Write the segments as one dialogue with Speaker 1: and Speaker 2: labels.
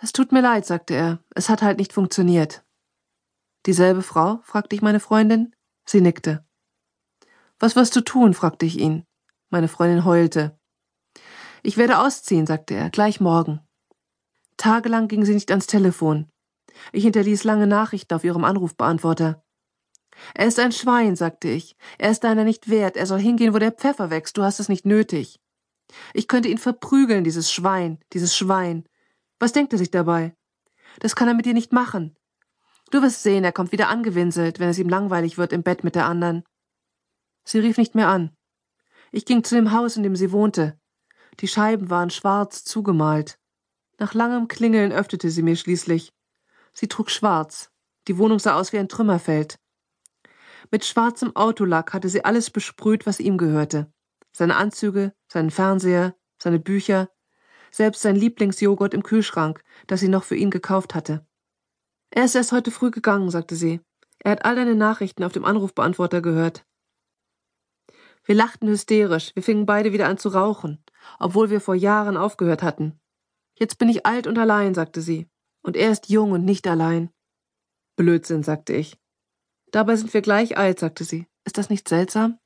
Speaker 1: Es tut mir leid, sagte er. Es hat halt nicht funktioniert. Dieselbe Frau? fragte ich meine Freundin. Sie nickte. Was wirst du tun? fragte ich ihn. Meine Freundin heulte. Ich werde ausziehen, sagte er, gleich morgen. Tagelang ging sie nicht ans Telefon. Ich hinterließ lange Nachrichten auf ihrem Anrufbeantworter. Er ist ein Schwein, sagte ich. Er ist deiner nicht wert. Er soll hingehen, wo der Pfeffer wächst. Du hast es nicht nötig. Ich könnte ihn verprügeln, dieses Schwein, dieses Schwein. Was denkt er sich dabei? Das kann er mit dir nicht machen. Du wirst sehen, er kommt wieder angewinselt, wenn es ihm langweilig wird im Bett mit der anderen. Sie rief nicht mehr an. Ich ging zu dem Haus, in dem sie wohnte. Die Scheiben waren schwarz zugemalt. Nach langem Klingeln öffnete sie mir schließlich. Sie trug schwarz. Die Wohnung sah aus wie ein Trümmerfeld. Mit schwarzem Autolack hatte sie alles besprüht, was ihm gehörte. Seine Anzüge, seinen Fernseher, seine Bücher, selbst sein Lieblingsjoghurt im Kühlschrank, das sie noch für ihn gekauft hatte. Er ist erst heute früh gegangen, sagte sie. Er hat all deine Nachrichten auf dem Anrufbeantworter gehört. Wir lachten hysterisch, wir fingen beide wieder an zu rauchen, obwohl wir vor Jahren aufgehört hatten. Jetzt bin ich alt und allein, sagte sie, und er ist jung und nicht allein. Blödsinn, sagte ich. Dabei sind wir gleich alt, sagte sie. Ist das nicht seltsam?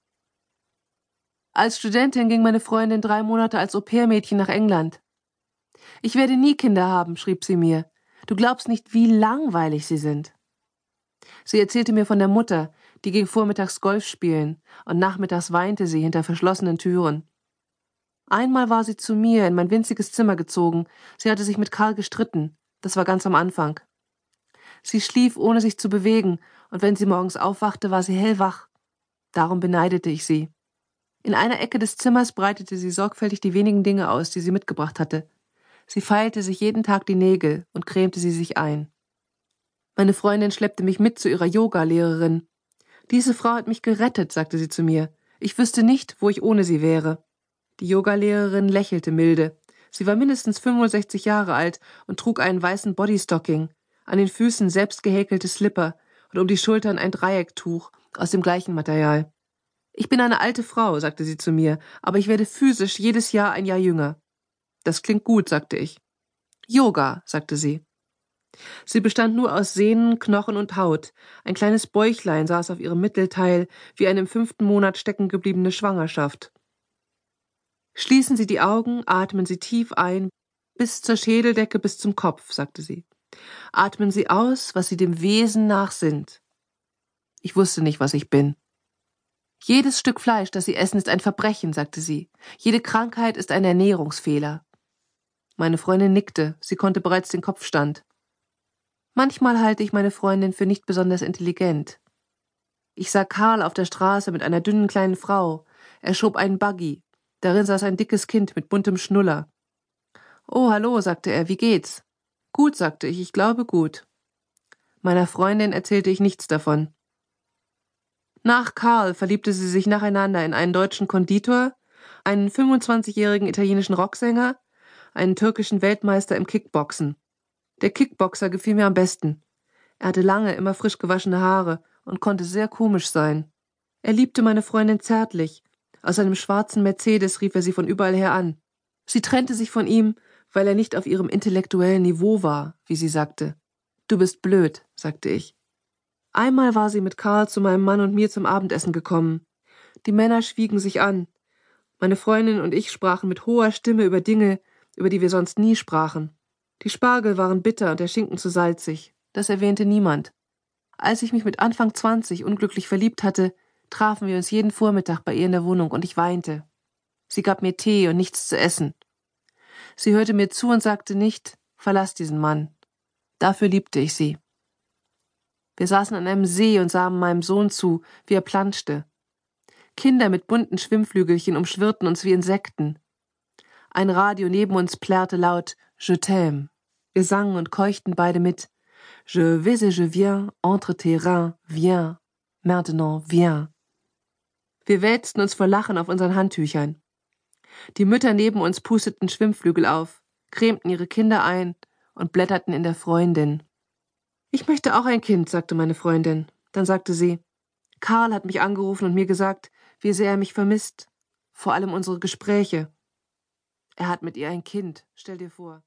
Speaker 1: Als Studentin ging meine Freundin drei Monate als Au-pair-Mädchen nach England. Ich werde nie Kinder haben, schrieb sie mir. Du glaubst nicht, wie langweilig sie sind. Sie erzählte mir von der Mutter, die ging vormittags Golf spielen und nachmittags weinte sie hinter verschlossenen Türen. Einmal war sie zu mir in mein winziges Zimmer gezogen. Sie hatte sich mit Karl gestritten. Das war ganz am Anfang. Sie schlief, ohne sich zu bewegen, und wenn sie morgens aufwachte, war sie hellwach. Darum beneidete ich sie. In einer Ecke des Zimmers breitete sie sorgfältig die wenigen Dinge aus, die sie mitgebracht hatte. Sie feilte sich jeden Tag die Nägel und cremte sie sich ein. Meine Freundin schleppte mich mit zu ihrer Yoga-Lehrerin. Diese Frau hat mich gerettet, sagte sie zu mir. Ich wüsste nicht, wo ich ohne sie wäre. Die Yogalehrerin lächelte milde. Sie war mindestens 65 Jahre alt und trug einen weißen Bodystocking, an den Füßen selbst gehäkelte Slipper und um die Schultern ein Dreiecktuch aus dem gleichen Material. Ich bin eine alte Frau, sagte sie zu mir, aber ich werde physisch jedes Jahr ein Jahr jünger. Das klingt gut, sagte ich. Yoga, sagte sie. Sie bestand nur aus Sehnen, Knochen und Haut. Ein kleines Bäuchlein saß auf ihrem Mittelteil, wie eine im fünften Monat stecken gebliebene Schwangerschaft. Schließen Sie die Augen, atmen Sie tief ein, bis zur Schädeldecke, bis zum Kopf, sagte sie. Atmen Sie aus, was Sie dem Wesen nach sind. Ich wusste nicht, was ich bin. Jedes Stück Fleisch, das Sie essen, ist ein Verbrechen, sagte sie. Jede Krankheit ist ein Ernährungsfehler. Meine Freundin nickte, sie konnte bereits den Kopfstand. Manchmal halte ich meine Freundin für nicht besonders intelligent. Ich sah Karl auf der Straße mit einer dünnen kleinen Frau. Er schob einen Buggy. Darin saß ein dickes Kind mit buntem Schnuller. Oh, hallo, sagte er, wie geht's? Gut, sagte ich, ich glaube gut. Meiner Freundin erzählte ich nichts davon. Nach Karl verliebte sie sich nacheinander in einen deutschen Konditor, einen 25-jährigen italienischen Rocksänger, einen türkischen Weltmeister im Kickboxen. Der Kickboxer gefiel mir am besten. Er hatte lange, immer frisch gewaschene Haare und konnte sehr komisch sein. Er liebte meine Freundin zärtlich. Aus seinem schwarzen Mercedes rief er sie von überall her an. Sie trennte sich von ihm, weil er nicht auf ihrem intellektuellen Niveau war, wie sie sagte. Du bist blöd, sagte ich. Einmal war sie mit Karl zu meinem Mann und mir zum Abendessen gekommen. Die Männer schwiegen sich an. Meine Freundin und ich sprachen mit hoher Stimme über Dinge, über die wir sonst nie sprachen. Die Spargel waren bitter und der Schinken zu salzig. Das erwähnte niemand. Als ich mich mit Anfang zwanzig unglücklich verliebt hatte, trafen wir uns jeden Vormittag bei ihr in der Wohnung und ich weinte. Sie gab mir Tee und nichts zu essen. Sie hörte mir zu und sagte nicht, verlass diesen Mann. Dafür liebte ich sie. Wir saßen an einem See und sahen meinem Sohn zu, wie er planschte. Kinder mit bunten Schwimmflügelchen umschwirrten uns wie Insekten. Ein Radio neben uns plärrte laut Je t'aime. Wir sangen und keuchten beide mit. Je vais et je viens, entre tes reins, viens, maintenant, viens. Wir wälzten uns vor Lachen auf unseren Handtüchern. Die Mütter neben uns pusteten Schwimmflügel auf, cremten ihre Kinder ein und blätterten in der Freundin. Ich möchte auch ein Kind, sagte meine Freundin. Dann sagte sie, Karl hat mich angerufen und mir gesagt, wie sehr er mich vermisst. Vor allem unsere Gespräche. Er hat mit ihr ein Kind, stell dir vor.